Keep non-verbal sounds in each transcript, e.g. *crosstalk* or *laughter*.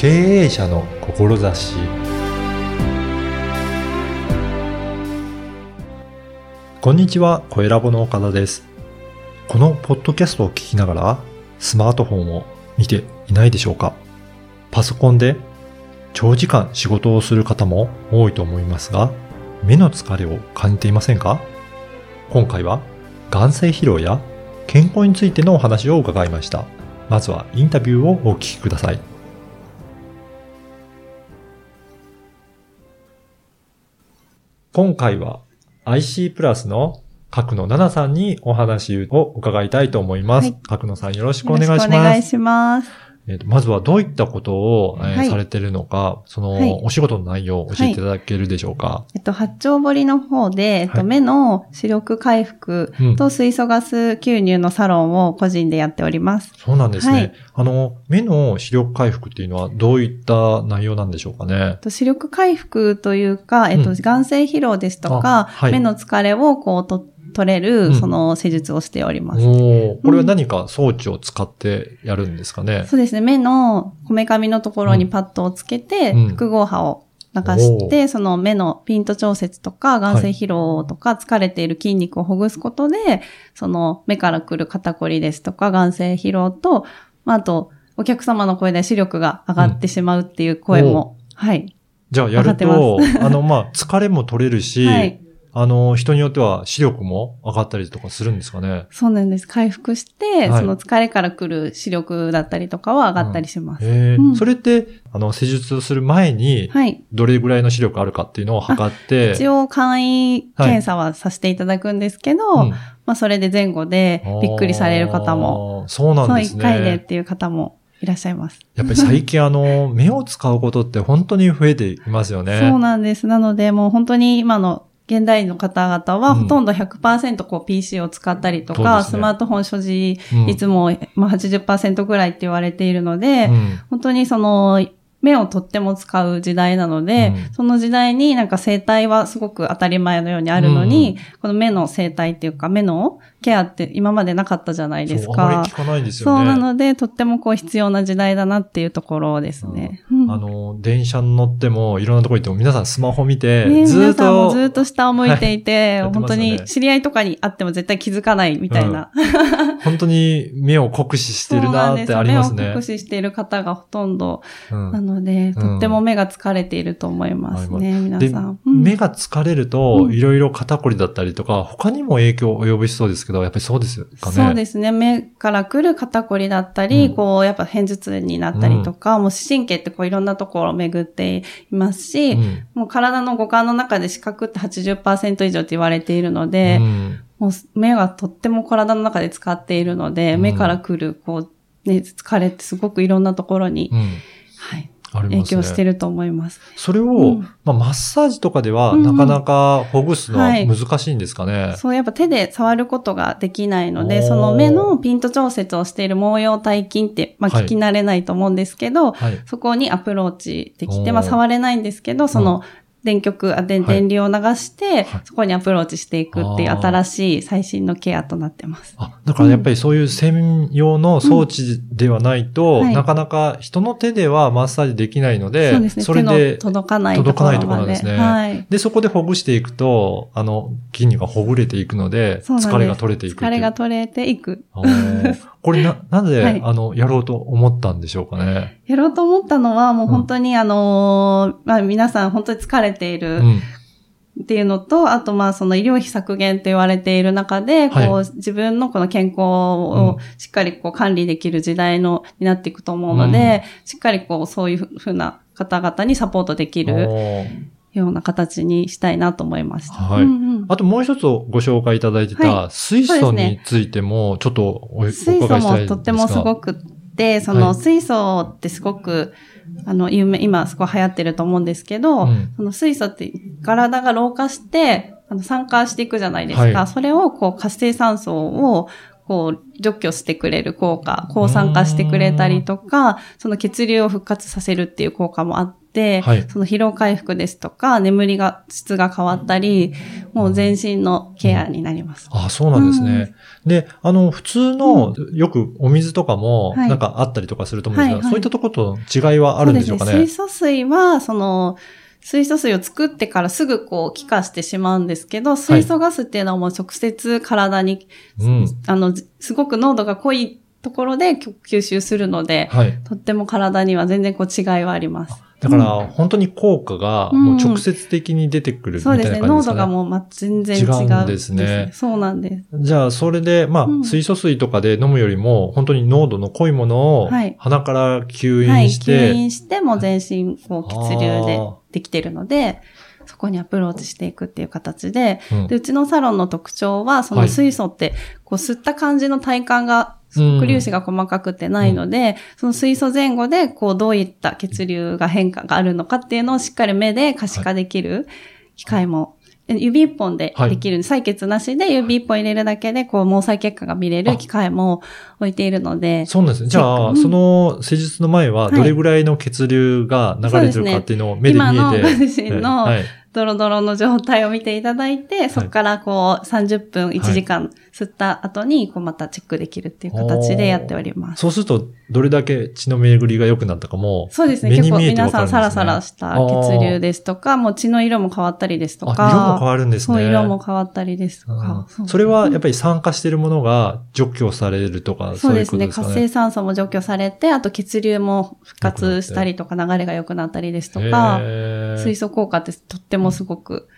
経営者の志こんにちは、小ラボの岡田です。このポッドキャストを聞きながら、スマートフォンを見ていないでしょうかパソコンで長時間仕事をする方も多いと思いますが、目の疲れを感じていませんか？今回は眼性疲労や健康についてのお話を伺いました。まずはインタビューをお聞きください。今回は IC プラスの角野奈々さんにお話を伺いたいと思います。はい角野さんよろしくお願いします。よろしくお願いします。えーとまずはどういったことを、えーはいされているのか、その、はいお仕事の内容を教えていただけるでしょうか？えっと、八丁堀の方で、えっと、はい目の視力回復うんと水素ガス吸入のサロンを個人でやっております。そうなんですね。はいあの、目の視力回復っていうのはどういった内容なんでしょうかね？えっ。と視力回復というか、えっと、うん眼性疲労ですとあか、はい目の疲れをこうと取れうんる、その施術をしております。おーこれは何か装置を使ってやるんですかね？そうですね。目のこめかみのところにパッドをつけて、うん複合波を流して、その目のピント調節とか、眼性疲労とか、疲れている筋肉をほぐすことで、その目から来る肩こりですとか、眼性疲労と、まあ、あと、お客様の声で視力が上がってしまうっていう声も、はい。じゃあやるとっ、あの、まあ、疲れも取れるし、*laughs* はい。あの、人によっては視力も上がったりとかするんですかね？そうなんです。回復して、はいその疲れから来る視力だったりとかは上がったりします。へえ、うんそれって、あの、施術をする前に、はい。どれぐらいの視力あるかっていうのを測って、一応簡易検査はさせていただくんですけど、うんまあそれで前後でびっくりされる方も。そうなんそうですね。一回でっていう方もいらっしゃいます。やっぱり最近あの、*laughs* 目を使うことって本当に増えていますよね。そうなんです。なのでもう本当に今の現代の方々はうん。ほとんど100%こう PC を使ったりとか、ですね。スマートフォン所持うん。率もまあ80%ぐらいって言われているので、うん。本当にその、目をとっても使う時代なので、うん。その時代になんか生態はすごく当たり前のようにあるのに、この目の生態っていうか目のケアって今までなかったじゃないですそう、あまかり聞。かないですそよね。うなので、とってもこう必要な時代だなっていうところですね。うんあの、電車に乗っても、いろんなとこ行っても、皆さんスマホ見て、ね、ずーっ皆さんもと、ずっと下を向いていて、やってね本当に知り合いとかに会っても絶対気づかないみたいな。本当に目を酷使してるなってありますね目を酷。使している方がほとんどうんなので、とっても目が疲れていると思いますね、皆でさん。うん目が疲れると、うんいろいろ肩こりだったりとか、他にも影響を及ぼしそうですけど、やっぱりそうですかね。そうですね。目から来る肩こりだったり、うん。こう、やっぱ偏頭痛になったりとか、もう神経ってこういろんなところを巡っていますし、うん。もう体の五感の中で視覚って80%以上って言われているので、うん。もう目がとっても体の中で使っているので、うん。目から来る、こう、ね、疲れってすごくいろんなところに、うん。はい、影ますね。響してると思います。それを、うんまあ、マッサージとかでは、うんなかなかほぐすのははい難しいんですかね。そう、やっぱ手で触ることができないので、その目のピント調節をしている毛様体筋って、まあはい聞き慣れないと思うんですけど、はい。そこにアプローチできて、まあ触れないんですけど、その電極、あではい電流を流してはい、そこにアプローチしていくっていう新しい最新のケアとなってます。あ、だからやっぱりそういう専用の装置ではないと、うんはいなかなか人の手ではマッサージできないので、そうですね。手れでの、届かないとこ届かないところなんですね。はい。で、そこでほぐしていくと、あの、筋肉がほぐれていくので、疲れが取れていく。疲れが取れていく。これな、*laughs* なぜ、はいあの、やろうと思ったんでしょうかね。やろうと思ったのは、もう本当に、あのーまあ皆さん本当に疲れているうん。っていうのと、あとまあその医療費削減と言われている中で、こう、は自分のこの健康うんをしっかりこう管理できる時代の、になっていくと思うので、しっかりこうそういうふうな方々にサポートできるような形にしたいなと思いました。はい。うんうん。あともう一つご紹介いただいてた、は水素についても、ちょっとおお伺いしたい水素んですが。もとってもすごくそはい。の水素ってすごく、あの、有名、今すごい流行ってると思うんですけど、うん。その水素って体が老化して、あの酸化していくじゃないですか。はい。それをこう活性酸素をこう除去してくれる効果、抗酸化してくれたりとか、その血流を復活させるっていう効果もあって、はいその疲労回復ですとか、眠りが、質が変わったり、もう全身のケアになります。あそうなんですね。で、あの、普通の、よくお水とかも、はいなんかあったりとかすると思うんですが、はいはいそういったところと違いはあるんでしょうかね？ね。水素水は、その、水素水を作ってからすぐこう気化してしまうんですけど、水素ガスっていうのはもう直接体に、うん。あの、すごく濃度が濃いところで吸収するので、はい。とっても体には全然こう違いはあります。だから、本当に効果が、もう直接的に出てくるみたいなそうですね。濃感じですかね。度がもうま全然違うんですねそうなんです。じゃあ、それで、まあ、うん水素水とかで飲むよりも、本当に濃度の濃いものをはい、鼻から吸はい。引して、吸引しても全身こう血流でできてるので、そこにアプローチしていくっていう形で、うんで、うちのサロンの特徴は、そのはい水素って、こう吸った感じの体感が、すごく粒子が細かくてないので、その水素前後で、こう、どういった血流が変化があるのかっていうのをしっかり目で可視化できる機械も、指一本でできる、採血なしで指一本入れるだけで、こう、毛細血管が見れる機械も置いているので、そうなんですね。じゃあ、うん。その施術の前は、はいどれぐらいの血流が流れてるかっていうのを目で見えて。今のご自身のはい。ドロドロの状態を見ていただいて、そこからこう30分、1時間吸った後に、こうまたチェックできるっていう形でやっております。そうすると、どれだけ血の巡りが良くなったかも、そうですね。結構皆さんサラサラした血流ですとか、もう血の色も変わったりですとか。あ、色も変わるんですね。そう、色も変わったりですとか。うんそれはやっぱり酸化しているものが除去されるとか、そうですね。活性酸素も除去されて、あと血流も復活したりとか、流れが良くなったりですとか、水素効果ってとってもすごく、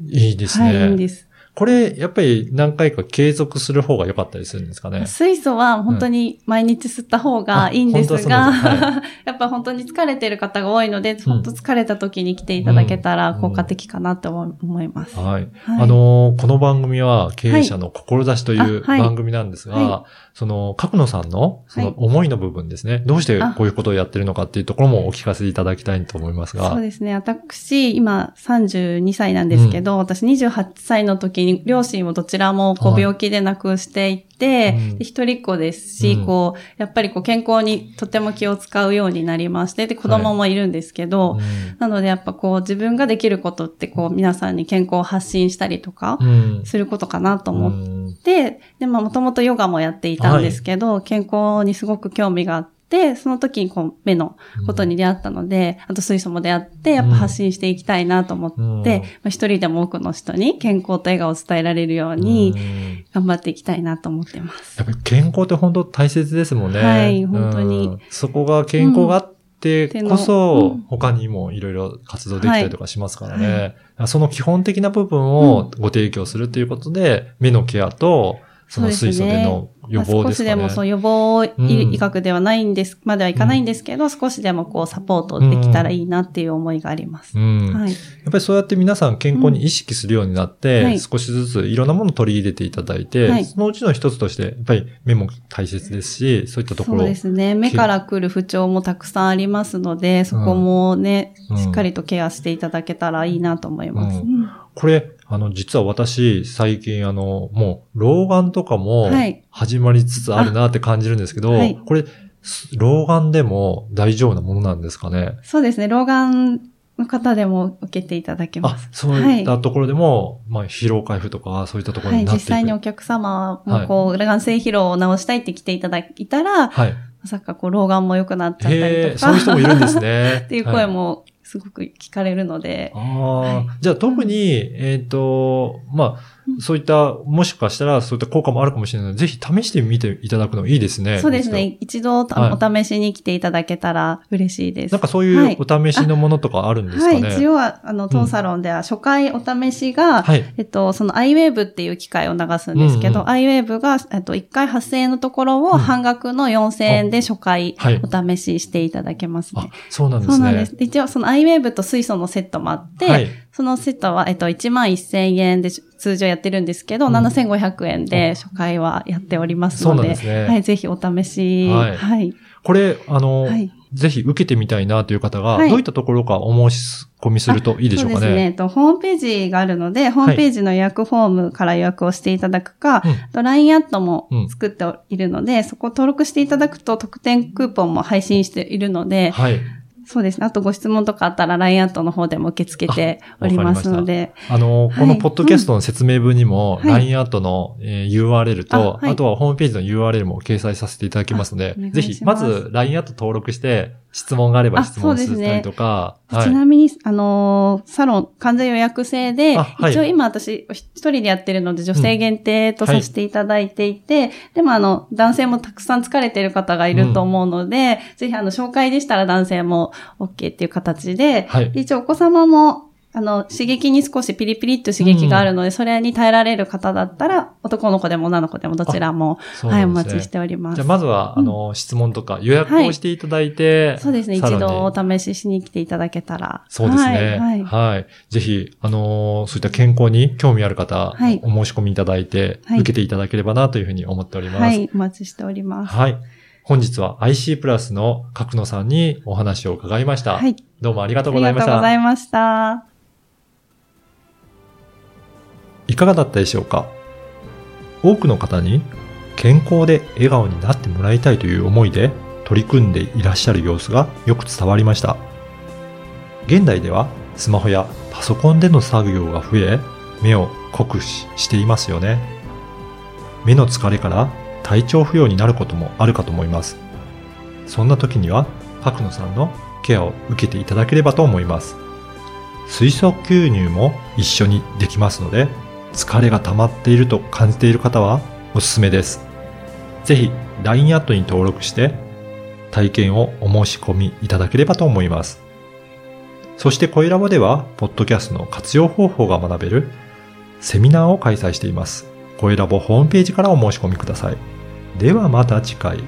いいですはい、いいんね。です。これ、やっぱり何回か継続する方が良かったりするんですかね？水素は本当に毎日吸った方がいいんですうんあが、本当はそうなんで *laughs* やっぱ本当に疲れてる方が多いので、本当疲れた時に来ていただけたら効果的かなと思います。はい。はいあのーこの番組は経営者の志という番組なんですが、はその、角野さんの、そのはい思いの部分ですね。どうしてあこういうことをやってるのかっていうところもお聞かせいただきたいと思いますが。そうですね。私、今32歳なんですけど、私28歳の時に両親をどちらもこはいう病気で亡くしていて、うん。で一人っ子ですし、うん。こう、やっぱりこう健康にとても気を使うようになりまして、で、子供もいるんですけど、うん。なのでやっぱこう自分ができることってこう皆さんに健康を発信したりとかうん。することかなと思っうん。て、で、まあもともとヨガもやっていたんですけど、健康にすごく興味があって、その時にこう目のことに出会ったので、あと水素も出会って、やっぱ発信していきたいなと思って、うん。まあ一人でも多くの人に健康と笑顔を伝えられるようにうん。頑張っていきたいなと思ってます。やっぱり健康って本当大切ですもんね。はい本当に。うん。そこが健康があってこうそん、他にもいろいろ活動できたりとかしますからね。はその基本的な部分をご提供するということで、目のケアと、その水素での予防まあですかね。少しでもそう予防医学ではないんです、まではいかないんですけど、少しでもこうサポートできたらいいなっていう思いがあります。うん。はい。やっぱりそうやって皆さん健康に意識するようになって、少しずついろんなものを取り入れていただいて、はいそのうちの一つとして、やっぱり目も大切ですし、そういったところそうですね。目から来る不調もたくさんありますので、そこもね、うんしっかりとケアしていただけたらいいなと思います。これ、あの、実は私、最近、あの、もう、老眼とかもはい、始まりつつあるなって感じるんですけど、あはいこれ、す老眼でも大丈夫なものなんですかね？そうですね。老眼の方でも受けていただけまあす。、そういったところでも、まあ、疲労回復とか、そういったところはい。になっていく。実際にお客様もこう、眼性疲労を治したいって来ていただいたら、はい。まさかこう、老眼も良くなっちゃったりとか。そういう人もいるんですね。*laughs* っていう声もすごく聞かれるので、ああ、はい。じゃあ特に、えっ、と、まあ、そういった、もしかしたらそういった効果もあるかもしれないので、ぜひ試してみていただくのいいですね。そうですね。一度お試しに来ていただけたら嬉しいです。なんかそういうお試しのものとかあるんですかはい、ね。一応は、あの、当サロンでは初回お試しが、はい。えっと、その iWave っていう機械を流すんですけど、うんうん iWave が、えっと、1回8000円のところをうん半額の4000円で初回はいお試ししていただけますあね。、そうなんですね。そうなんです。で一応、その iWave と水素のセットもあって、はい。そのセットは、えっと、1万1000円で通常やってるんですけど、うん。7500円で初回はやっておりますそうので、なんですね。はい、ぜひお試し、はい。はい。これ、あの、はい。ぜひ受けてみたいなという方が、はい。どういったところかお申し込みするといいでしょうかそうですね。と、ホームページがあるので、ホームページの予約フォームから予約をしていただくか、うん。あと LINE アットも作っているので、そこを登録していただくと特典クーポンも配信しているので、はい。そうですね。あとご質問とかあったら LINE アットの方でも受け付けておりますので。あの、このポッドキャストの説明文にも、うん。はい。LINE アットの、えー URL と、あはい。あとはホームページの URL も掲載させていただきますのでぜひ、まします。ず LINE アット登録して、質問があればあ質問したりとか、はい。ちなみに、あのーサロン完全予約制で、あはい。一応今私一人でやってるので女性限定とさせていただいていて、でもあの、男性もたくさん疲れてる方がいると思うので、ぜひあの、紹介でしたら男性も OK っていう形で一応お子様も、あの、刺激に少しピリピリっと刺激があるので、それに耐えられる方だったら、男の子でも女の子でもどちらも、はい、お待ちしております。じゃあまずは、あの、質問とか予約をしていただいて、そうですね、一度お試ししに来ていただけたら。そうですね。はい。はい。はいぜひ、あのーそういった健康に興味ある方、はいお申し込みいただいて、はい受けていただければなというふうに思っております。はい、お待ちしております。はい。本日は IC プラスの角野さんにお話を伺いました。はい。どうもありがとあうございました。りがとうございました。いかがだったでしょうか？多くの方に健康で笑顔になってもらいたいという思いで取り組んでいらっしゃる様子がよく伝わりました。現代ではスマホやパソコンでの作業が増え、目を酷使していますよね。目の疲れから体調不良になることもあるかと思います。そんな時には、角野さんのケアを受けていただければと思います。水素吸入も一緒にできますので、疲れが溜まっていると感じている方はおすすめです。ぜひ LINE アットに登録して体験をお申し込みいただければと思います。そしてコイラボでは、ポッドキャストの活用方法が学べるセミナーを開催しています。コイラボホームページからお申し込みください。ではまた次回。